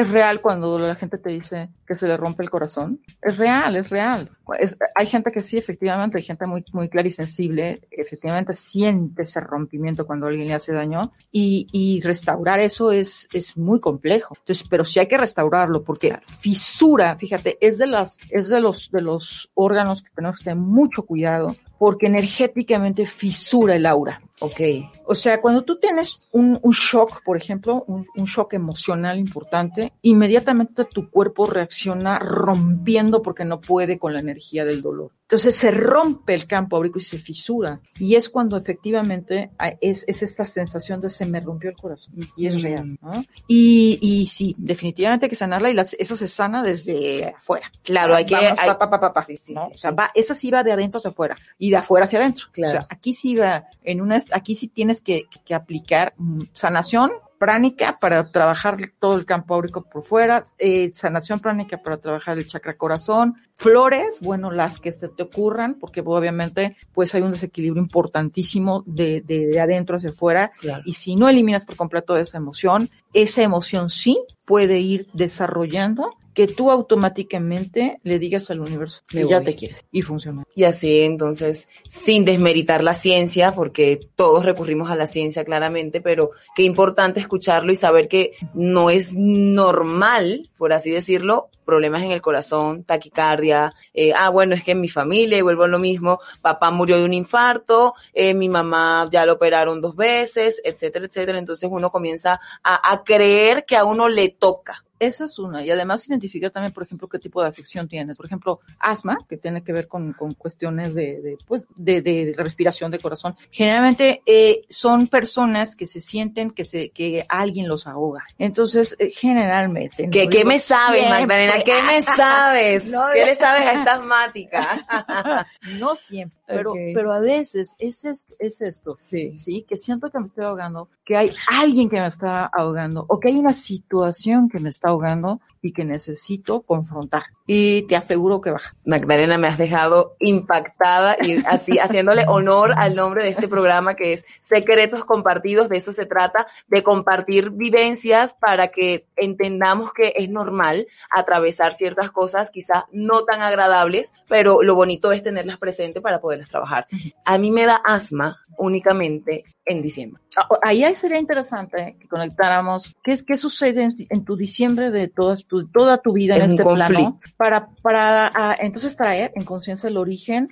es real cuando la gente te dice que se le rompe el corazón. Es real, es real. Es- hay gente que sí, efectivamente, hay gente muy, muy clara y sensible, efectivamente siente ese rompimiento cuando alguien le hace daño y, y restaurar eso es, es muy complejo. Entonces, pero sí hay que restaurarlo porque fisura, fíjate, es de las, es de los, de los órganos que tenemos que tener mucho cuidado porque energéticamente fisura el aura. Ok. O sea, cuando tú tienes un, un shock, por ejemplo, un, un shock emocional importante, inmediatamente tu cuerpo reacciona rompiendo porque no puede con la energía del dolor. Entonces se rompe el campo áurico y se fisura. Y es cuando efectivamente ah, es, es esta sensación de se me rompió el corazón. Y es real, ¿no? Y, y sí, definitivamente hay que sanarla y la- eso se sana desde afuera. Claro, hay que... Vamos, hay- pa, pa, pa, Sí, sí, ¿no? sí, o sea, va, esa sí va de adentro hacia afuera y de afuera hacia adentro. Claro. O sea, aquí sí va en una, aquí sí tienes que, que aplicar mm, sanación pránica para trabajar todo el campo áurico por fuera, eh, sanación pránica para trabajar el chakra corazón, flores, bueno, las que se te ocurran, porque obviamente pues hay un desequilibrio importantísimo de, de, de adentro hacia afuera Claro. y si no eliminas por completo esa emoción, esa emoción sí puede ir desarrollando que tú automáticamente le digas al universo Me ya voy. te quieres y funciona. Y así entonces, sin desmeritar la ciencia, porque todos recurrimos a la ciencia claramente, pero qué importante escucharlo y saber que no es normal, por así decirlo, problemas en el corazón, taquicardia, eh, ah, bueno, es que en mi familia, y vuelvo a lo mismo, papá murió de un infarto, eh, mi mamá ya lo operaron dos veces, etcétera, etcétera. Entonces uno comienza a, a creer que a uno le toca. Esa es una. Y además identificar también, por ejemplo, qué tipo de afección tienes. Por ejemplo, asma, que tiene que ver con, con cuestiones de, de, pues, de, de respiración de corazón. Generalmente eh, son personas que se sienten que se que alguien los ahoga. Entonces, eh, generalmente. ¿Qué, no qué me sabes, siempre. ¿Qué me (laughs) sabes? No, ¿Qué le sabes a esta asmática? (laughs) no siempre. Pero, Ok. pero a veces es esto, es esto, Sí. sí, que siento que me estoy ahogando, que hay alguien que me está ahogando, o que hay una situación que me está ahogando y que necesito confrontar. Y te aseguro que baja. Magdalena, me has dejado impactada y así (laughs) haciéndole honor al nombre de este programa que es Secretos Compartidos. De eso se trata, de compartir vivencias para que entendamos que es normal atravesar ciertas cosas quizás no tan agradables, pero lo bonito es tenerlas presentes para trabajar. A mí me da asma únicamente en diciembre. Ah, Ahí sería interesante que conectáramos qué, es, qué sucede en, en tu diciembre de toda tu, toda tu vida Es en un este plano conflicto. para, para ah, entonces traer en conciencia el origen,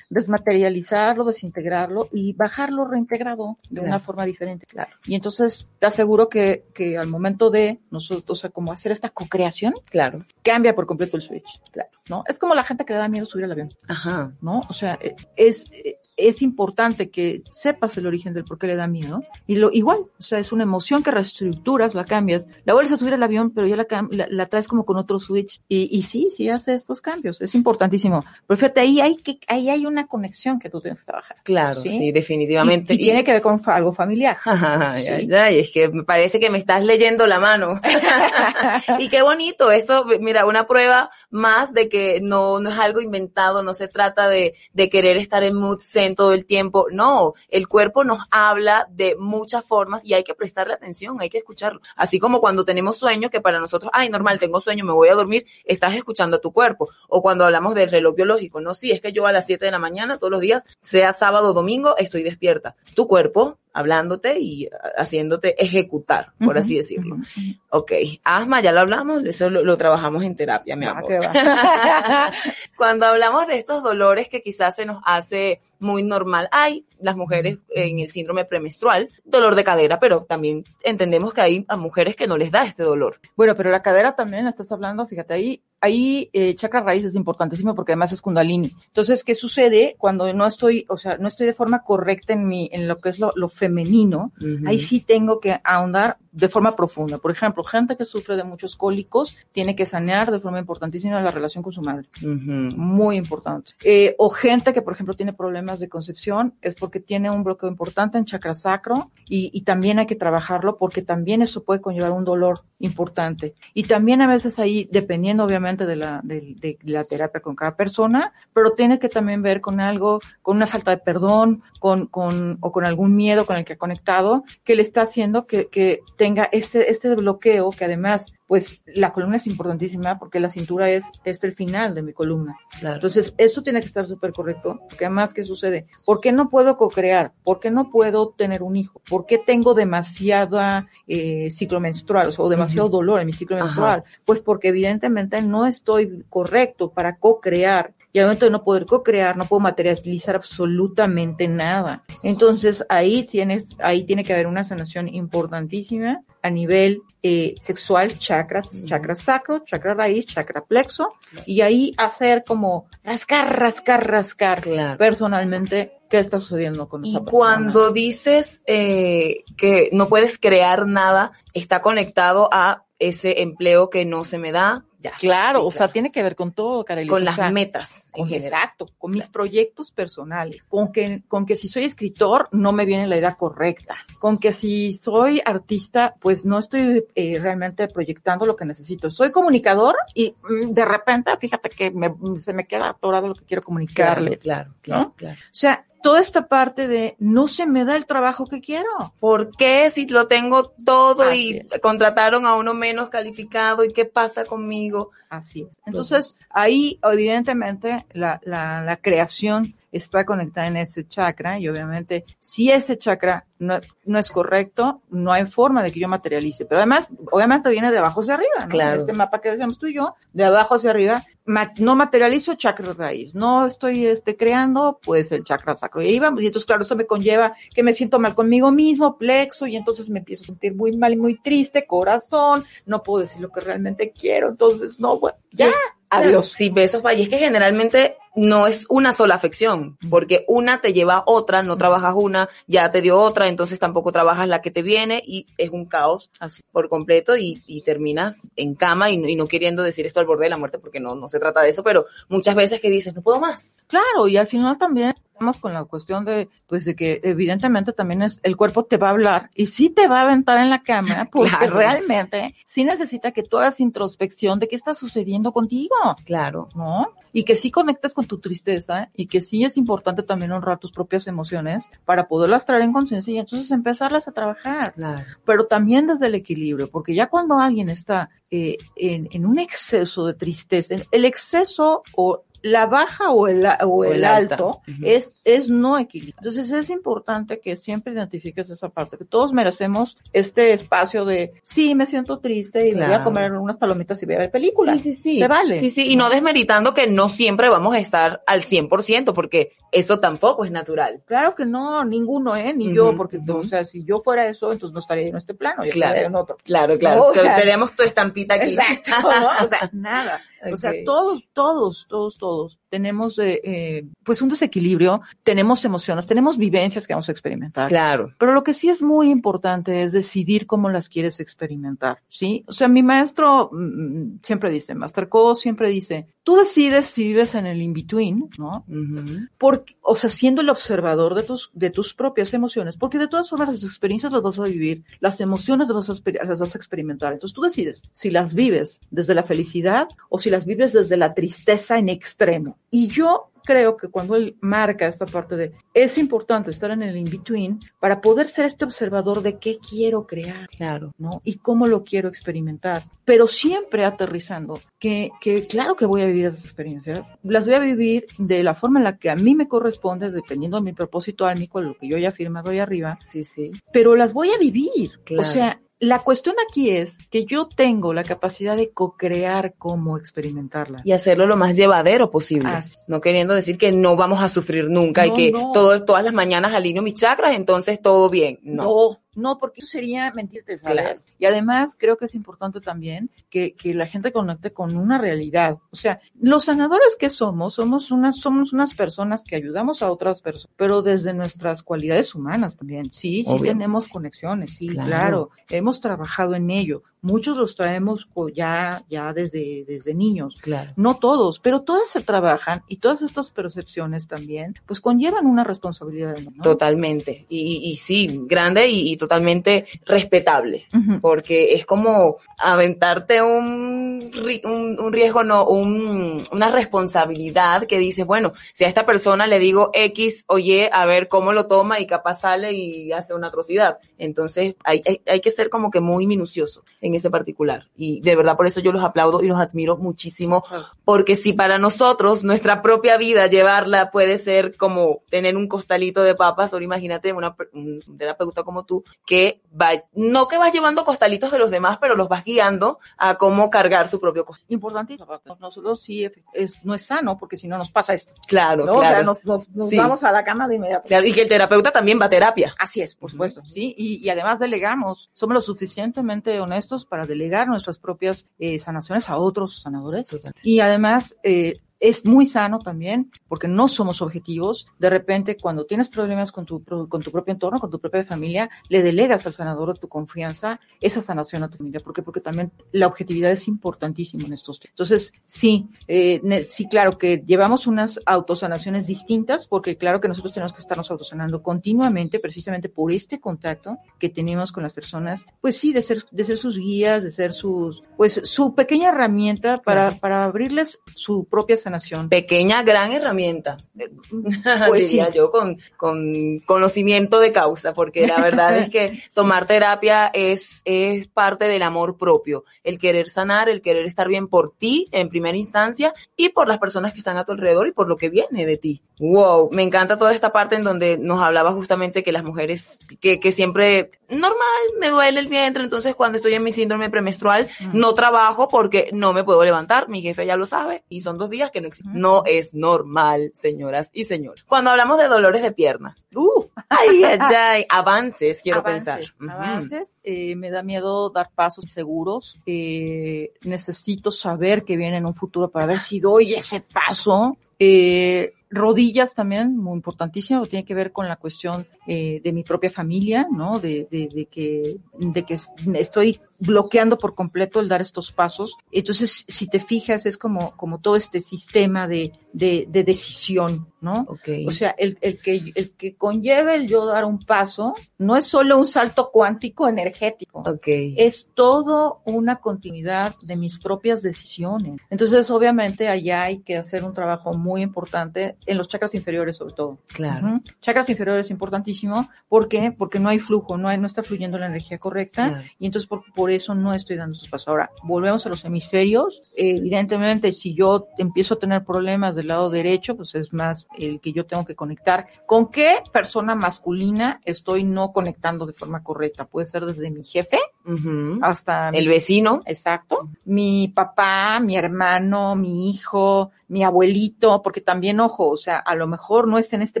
desmaterializarlo, desintegrarlo y bajarlo reintegrado de Claro. una forma diferente. Claro. Y entonces te aseguro que, que al momento de nosotros, o sea, como hacer esta co-creación, Claro. cambia por completo el switch. Claro. ¿no? Es como la gente que le da miedo subir al avión. Ajá. ¿no? O sea, eh, es, eh, es importante que sepas el origen del por qué le da miedo. Y lo igual, o sea, es una emoción que reestructuras, la cambias, la vuelves a subir al avión, pero ya la, la, la traes como con otro switch. Y, y sí, sí hace estos cambios, es importantísimo. Pero fíjate, ahí hay, que, ahí hay una conexión que tú tienes que trabajar. Claro, ¿Sí? sí, definitivamente. Y, y tiene que ver con fa- algo familiar. (laughs) Ay, Sí. ay, es que me parece que me estás leyendo la mano. (laughs) y qué bonito, esto, mira, una prueba más de que no, no es algo inventado, no se trata de, de querer estar en mood todo el tiempo, no, el cuerpo nos habla de muchas formas y hay que prestarle atención, hay que escucharlo. Así como cuando tenemos sueño, que para nosotros, ay, normal, tengo sueño, me voy a dormir, estás escuchando a tu cuerpo. O cuando hablamos del reloj biológico, no, sí, es que yo a las 7 de la mañana todos los días, sea sábado o domingo, estoy despierta. Tu cuerpo hablándote y ah, haciéndote ejecutar, por así decirlo. ujú, ujú. Ok, asma, ya lo hablamos, eso lo, lo trabajamos en terapia, mi Ah, amor. (laughs) Cuando hablamos de estos dolores que quizás se nos hace muy normal, hay las mujeres en el síndrome premenstrual, dolor de cadera, pero también entendemos que hay a mujeres que no les da este dolor. Bueno, pero la cadera también estás hablando, fíjate, ahí, ahí eh, chakra raíz es importantísimo porque además es kundalini. Entonces, ¿qué sucede cuando no estoy, o sea, no estoy de forma correcta en mi, en lo que es lo, lo femenino? Ahí sí tengo que ahondar de forma profunda. Por ejemplo, gente que sufre de muchos cólicos tiene que sanear de forma importantísima la relación con su madre. Ujú. Muy importante. Eh, o gente que, por ejemplo, tiene problemas de concepción, es porque tiene un bloqueo importante en chakra sacro y, y también hay que trabajarlo porque también eso puede conllevar un dolor importante. Y también a veces ahí, dependiendo obviamente de la, de, de la terapia con cada persona, pero tiene que también ver con algo, con una falta de perdón, con, con, o con algún miedo con el que ha conectado, que le está haciendo que, que tenga este, este bloqueo que además, pues la columna es importantísima porque la cintura es, es el final de mi columna. Claro. Entonces, eso tiene que estar súper correcto, porque además, ¿qué sucede? ¿Por qué no puedo co-crear? ¿Por qué no puedo tener un hijo? ¿Por qué tengo demasiada eh, ciclo menstrual, o, sea, o demasiado dolor en mi ciclo Ajá. menstrual? Pues porque evidentemente no estoy correcto para co-crear. Y al momento de no poder co-crear, no puedo materializar absolutamente nada. Entonces, ahí tienes, ahí tiene que haber una sanación importantísima a nivel eh, sexual, chakras, Ujú. chakra sacro, chakra raíz, chakra plexo, y ahí hacer como rascar, rascar, rascar Claro. personalmente qué está sucediendo con esa persona. cuando dices eh, que no puedes crear nada, está conectado a ese empleo que no se me da. Ya. Claro, Sí, o sea, tiene que ver con todo, Kareli. con o las sea, metas. con- exacto, con mis proyectos personales, con que, con que si soy escritor no me viene la idea correcta, con que si soy artista pues no estoy eh, realmente proyectando lo que necesito. Soy comunicador y mm, de repente, fíjate que me- se me queda atorado lo que quiero comunicarles. Claro, claro, ¿no? claro. O sea, toda esta parte de no se me da el trabajo que quiero. ¿Por qué si lo tengo todo Así y es. contrataron a uno menos calificado y qué pasa conmigo? Así es. Entonces, ahí evidentemente la, la, la creación está conectada en ese chakra y obviamente si ese chakra no, no es correcto, no hay forma de que yo materialice. Pero además, obviamente viene de abajo hacia arriba, ¿no? Claro. Este mapa que decíamos tú y yo, de abajo hacia arriba, ma- no materializo chakra raíz, no estoy este, creando pues el chakra sacro. Y ahí vamos, y entonces claro, eso me conlleva que me siento mal conmigo mismo, plexo, y entonces me empiezo a sentir muy mal y muy triste, corazón, no puedo decir lo que realmente quiero, entonces no, bueno, ya, adiós. Sí, besos vaya. Es que generalmente no es una sola afección, porque una te lleva a otra, no trabajas una, ya te dio otra, entonces tampoco trabajas la que te viene y es un caos Así. por completo y, y terminas en cama y no, y no queriendo decir esto al borde de la muerte porque no, no se trata de eso, pero muchas veces que dices, no puedo más. Claro, y al final también Estamos con la cuestión de, pues de que evidentemente también es, el cuerpo te va a hablar y sí te va a aventar en la cama (laughs) porque Claro. realmente sí necesita que tú hagas introspección de qué está sucediendo contigo. Claro. ¿no? Y que sí conectes con tu tristeza y que sí es importante también honrar tus propias emociones para poderlas traer en conciencia y entonces empezarlas a trabajar, Claro. pero también desde el equilibrio, porque ya cuando alguien está eh, en, en un exceso de tristeza, el exceso o la baja o el, o el, el alta. alto es, es no equilibrio. Entonces es importante que siempre identifiques esa parte, que todos merecemos este espacio de, sí, me siento triste y voy a comer unas palomitas y voy a ver películas. Sí, sí, sí. Se vale. Sí, sí, y no desmeritando que no siempre vamos a estar al 100%, porque eso tampoco es natural. Claro que no, ninguno, ¿eh? Ni yo, porque, ujú. o sea, si yo fuera eso, entonces no estaría en este plano, yo Claro. estaría en otro. Claro, claro. O sea, Tenemos tu estampita aquí. Exacto, ¿no? O sea, (laughs) nada. O sea, todos, todos, todos, todos tenemos, eh, eh, pues, un desequilibrio, tenemos emociones, tenemos vivencias que vamos a experimentar. Claro. Pero lo que sí es muy importante es decidir cómo las quieres experimentar, ¿sí? O sea, mi maestro mm, siempre dice, Master Co siempre dice, tú decides si vives en el in-between, ¿no? Ujú. porque, o sea, siendo el observador de tus, de tus propias emociones, porque de todas formas las experiencias las vas a vivir, las emociones las vas a, las vas a experimentar. Entonces tú decides si las vives desde la felicidad o si las vives desde la tristeza en extremo. Y yo creo que cuando él marca esta parte de es importante estar en el in-between para poder ser este observador de qué quiero crear. Claro. ¿no? Y cómo lo quiero experimentar. Pero siempre aterrizando que, que claro que voy a vivir esas experiencias, las voy a vivir de la forma en la que a mí me corresponde, dependiendo de mi propósito álmico, lo que yo ya he firmado ahí arriba, Sí, sí. pero las voy a vivir. Claro. O sea, la cuestión aquí es que yo tengo la capacidad de co-crear cómo experimentarlas. Y hacerlo lo más llevadero posible. Así. No queriendo decir que no vamos a sufrir nunca y que no. todo- todas las mañanas alineo mis chakras, entonces todo bien. No. No, no, porque eso sería mentirte, ¿sabes? Claro. Y además creo que es importante también que, que la gente conecte con una realidad. O sea, los sanadores que somos, somos unas, somos unas personas que ayudamos a otras personas, pero desde nuestras cualidades humanas también. Sí, sí tenemos conexiones, sí, Claro. claro. Hemos trabajado en ello. Muchos los traemos ya, ya desde, desde niños. Claro. No todos, pero todas se trabajan y todas estas percepciones también, pues conllevan una responsabilidad. ¿no? Totalmente. Y, y- sí, grande y, y totalmente respetable. Porque es como aventarte un, un, un riesgo, no, un, una responsabilidad que dices, bueno, si a esta persona le digo X o Y, a ver cómo lo toma y capaz sale y hace una atrocidad. Entonces hay, hay, hay que ser como que muy minucioso en ese particular. Y de verdad por eso yo los aplaudo y los admiro muchísimo porque si para nosotros nuestra propia vida llevarla puede ser como tener un costalito de papas, ahora imagínate una, un terapeuta como tú que va, no que vas llevando costalitos de los demás, pero los vas guiando a cómo cargar su propio costal. importantísimo. Nosotros sí es, no es sano porque si no nos pasa esto. Claro, ¿no? O sea, claro. nos, nos- nos Sí. vamos a la cama de inmediato. Claro, Y que el terapeuta también va a terapia. Así es, por supuesto, sí. Y, y además delegamos, somos lo suficientemente honestos para delegar nuestras propias eh, sanaciones a otros sanadores. Total. Y además eh, es muy sano también porque no somos objetivos. De repente, cuando tienes problemas con tu, con tu propio entorno, con tu propia familia, le delegas al sanador de tu confianza esa sanación a tu familia. ¿Por qué? Porque también la objetividad es importantísimo en estos temas. Entonces, sí, eh, sí, claro que llevamos unas autosanaciones distintas porque claro que nosotros tenemos que estarnos autosanando continuamente precisamente por este contacto que tenemos con las personas, pues sí, de ser, de ser sus guías, de ser sus, pues su pequeña herramienta para, para abrirles su propia sanación. Pequeña, gran herramienta. (laughs) Pues diría sí. yo, con, con conocimiento de causa, porque la verdad es que (laughs) tomar terapia es, es parte del amor propio, el querer sanar, el querer estar bien por ti en primera instancia y por las personas que están a tu alrededor y por lo que viene de ti. Wow, me encanta toda esta parte en donde nos hablaba justamente que las mujeres, que, que siempre, normal, me duele el vientre, entonces cuando estoy en mi síndrome premenstrual, Mm. no trabajo porque no me puedo levantar, mi jefe ya lo sabe, y son dos días que no existe. No es normal, señoras y señores. Cuando hablamos de dolores de pierna, Uh, ay, ay, ay, avances, quiero avances, pensar. Avances. Eh, me da miedo dar pasos seguros. Eh, necesito saber que viene en un futuro para ver si doy ese paso. Eh, rodillas también, muy importantísimo, tiene que ver con la cuestión eh, de mi propia familia, ¿no? De, de, de que, de que estoy bloqueando por completo el dar estos pasos. Entonces, si te fijas, es como, como todo este sistema de, de, de decisión, ¿no? Okay. O sea, el, el, que, el que conlleve el yo dar un paso no es solo un salto cuántico energético, okay. es todo una continuidad de mis propias decisiones. Entonces, obviamente, allá hay que hacer un trabajo muy importante en los chakras inferiores, sobre todo. Claro. Uh -huh. Chakras inferiores importantísimo. ¿Por qué? Porque no hay flujo, no, hay, no está fluyendo la energía correcta claro. y entonces por, por, eso no estoy dando estos pasos. Ahora, volvemos a los hemisferios. Eh, evidentemente, si yo empiezo a tener problemas lado derecho, pues es más el que yo tengo que conectar. ¿Con qué persona masculina estoy no conectando de forma correcta? Puede ser desde mi jefe uh -huh. hasta el mi, vecino. Exacto. Mi papá, mi hermano, mi hijo, mi abuelito, porque también, ojo, o sea, a lo mejor no es en este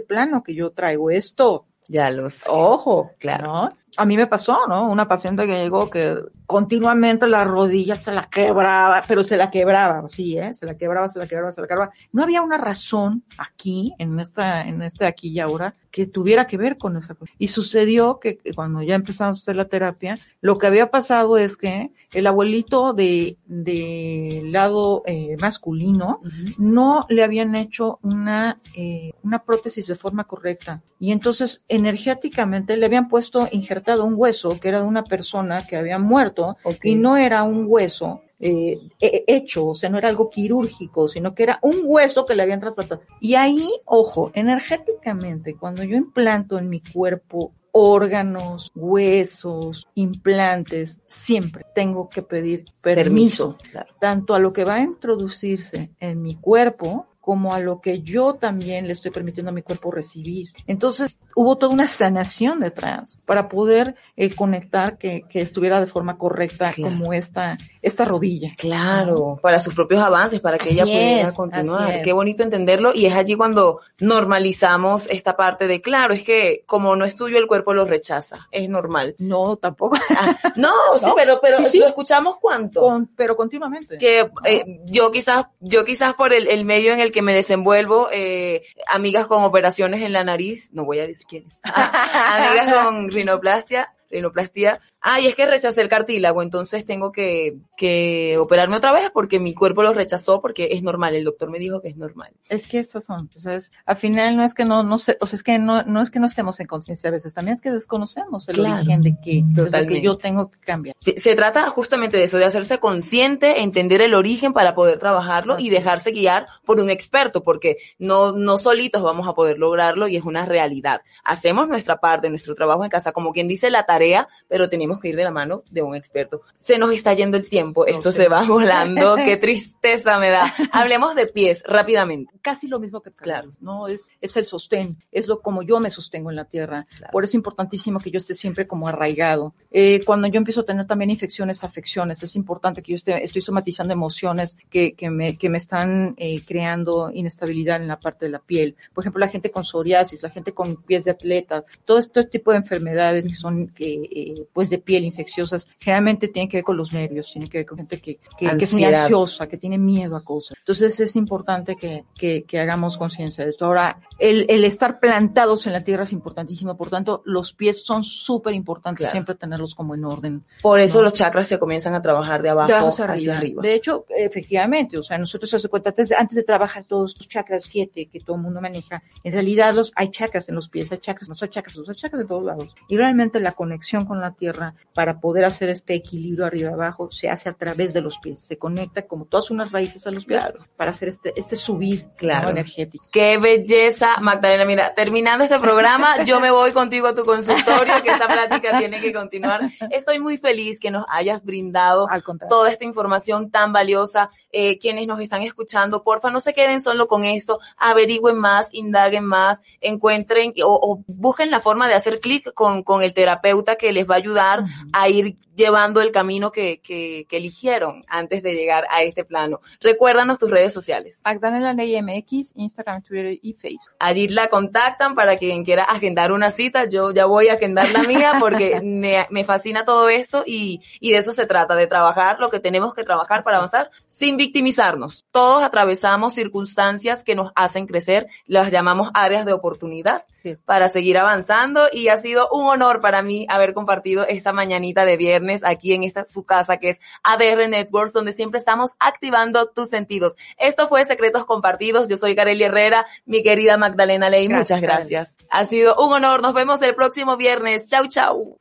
plano que yo traigo esto. Ya los. Ojo, claro. ¿no? A mí me pasó, ¿no? Una paciente que llegó que continuamente la rodilla se la quebraba, pero se la quebraba, sí, ¿eh? Se la quebraba, se la quebraba, se la quebraba. No había una razón aquí, en esta, en este aquí y ahora, que tuviera que ver con esa cosa. Y sucedió que, que cuando ya empezamos a hacer la terapia, lo que había pasado es que el abuelito de, de lado eh, masculino uh -huh. no le habían hecho una, eh, una prótesis de forma correcta. Y entonces, energéticamente, le habían puesto injertado un hueso que era de una persona que había muerto okay. y no era un hueso eh, hecho, o sea, no era algo quirúrgico, sino que era un hueso que le habían trasplantado. Y ahí, ojo, energéticamente, cuando yo implanto en mi cuerpo órganos, huesos, implantes, siempre tengo que pedir permiso, permiso claro. tanto a lo que va a introducirse en mi cuerpo como a lo que yo también le estoy permitiendo a mi cuerpo recibir. Entonces, hubo toda una sanación detrás para poder eh, conectar que, que, estuviera de forma correcta claro. como esta, esta rodilla. Claro, para sus propios avances, para que así ella pudiera es, continuar. Qué bonito entenderlo y es allí cuando normalizamos esta parte de, claro, es que como no es tuyo, el cuerpo lo rechaza, es normal. No, tampoco. Ah, no, (laughs) no, sí, pero, pero sí, sí. lo escuchamos cuánto. Con, pero continuamente. Que eh, yo quizás, yo quizás por el, el medio en el que me desenvuelvo, eh, amigas con operaciones en la nariz, no voy a decir quiénes, (laughs) amigas con rinoplastia, rinoplastia, ay, es que rechacé el cartílago, entonces tengo que, que operarme otra vez porque mi cuerpo lo rechazó porque es normal, el doctor me dijo que es normal. Es que esas son, entonces, al final no es que no, no sé, o sea, es que no, no es que no estemos en conciencia a veces, también es que desconocemos el Claro. origen de que, de que yo tengo que cambiar. Se trata justamente de eso, de hacerse consciente, entender el origen para poder trabajarlo y Así es. dejarse guiar por un experto, porque no, no solitos vamos a poder lograrlo y es una realidad. Hacemos nuestra parte, nuestro trabajo en casa, como quien dice la tarea, pero tenemos que ir de la mano de un experto. Se nos está yendo el tiempo, esto sé. se va (laughs) volando, qué tristeza me da. Hablemos de pies rápidamente. Casi lo mismo que Claro. claro. ¿no? Es, es el sostén, es lo como yo me sostengo en la tierra. Claro. Por eso es importantísimo que yo esté siempre como arraigado. Eh, cuando yo empiezo a tener también infecciones, afecciones, es importante que yo esté, estoy somatizando emociones que, que me, que me están eh, creando inestabilidad en la parte de la piel. Por ejemplo, la gente con psoriasis, la gente con pies de atleta, todo este tipo de enfermedades que son eh, eh, pues de piel infecciosas, generalmente tienen que ver con los nervios, tienen que ver con gente que, que, que es muy ansiosa, que tiene miedo a cosas. Entonces es importante que, que, que hagamos conciencia de esto. Ahora, el, el estar plantados en la tierra es importantísimo, por tanto, los pies son súper importantes, Claro. siempre tenerlos como en orden. Por eso No. los chakras se comienzan a trabajar de abajo hacia arriba. arriba. De hecho, efectivamente, o sea, nosotros hace cuenta, antes, antes de trabajar todos estos chakras siete que todo el mundo maneja, en realidad los, hay chakras en los pies, hay chakras, no hay chakras, hay chakras de todos lados. Y realmente la conexión con la tierra para poder hacer este equilibrio arriba abajo se hace a través de los pies. Se conecta como todas unas raíces a los pies Claro. para hacer este, este subir Claro. energético. Qué belleza, Magdalena. Mira, terminando este programa, (laughs) yo me voy contigo a tu consultorio, que esta plática tiene que continuar. Estoy muy feliz que nos hayas brindado Al toda esta información tan valiosa. Eh, quienes nos están escuchando, porfa, no se queden solo con esto, averigüen más, indaguen más, encuentren o, o busquen la forma de hacer clic con, con el terapeuta que les va a ayudar a ir llevando el camino que, que, que eligieron antes de llegar a este plano. Recuérdanos tus redes sociales. Magdalena Ney MX, Instagram, Twitter y Facebook. Allí la contactan para quien quiera agendar una cita. Yo ya voy a agendar la mía porque (laughs) me, me fascina todo esto y, y de eso se trata, de trabajar lo que tenemos que trabajar para avanzar sin victimizarnos. Todos atravesamos circunstancias que nos hacen crecer, las llamamos áreas de oportunidad Sí, para seguir avanzando y ha sido un honor para mí haber compartido esta mañanita de viernes viernes aquí en esta su casa que es ADR Networks, donde siempre estamos activando tus sentidos. Esto fue Secretos Compartidos. Yo soy Kareli Herrera, mi querida Magdalena Ley. Muchas gracias. Ha sido un honor. Nos vemos el próximo viernes. Chau, chau.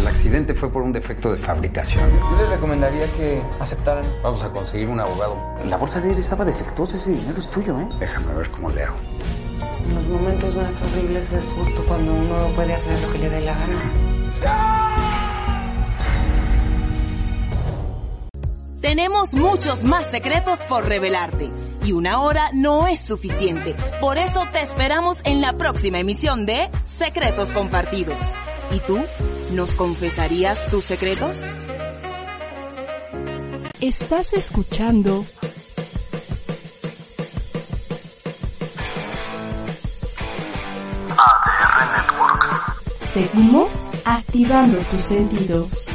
El accidente fue por un defecto de fabricación. Yo les recomendaría que aceptaran. Vamos a conseguir un abogado. La bolsa de él estaba defectuosa, ese dinero es tuyo, ¿eh? Déjame ver cómo le hago. En los momentos más horribles es justo cuando uno puede hacer lo que le dé la gana. Tenemos muchos más secretos por revelarte y una hora no es suficiente. Por eso te esperamos en la próxima emisión de Secretos Compartidos. ¿Y tú? ¿Nos confesarías tus secretos? Estás escuchando ADR Networks. Seguimos activando tus sentidos.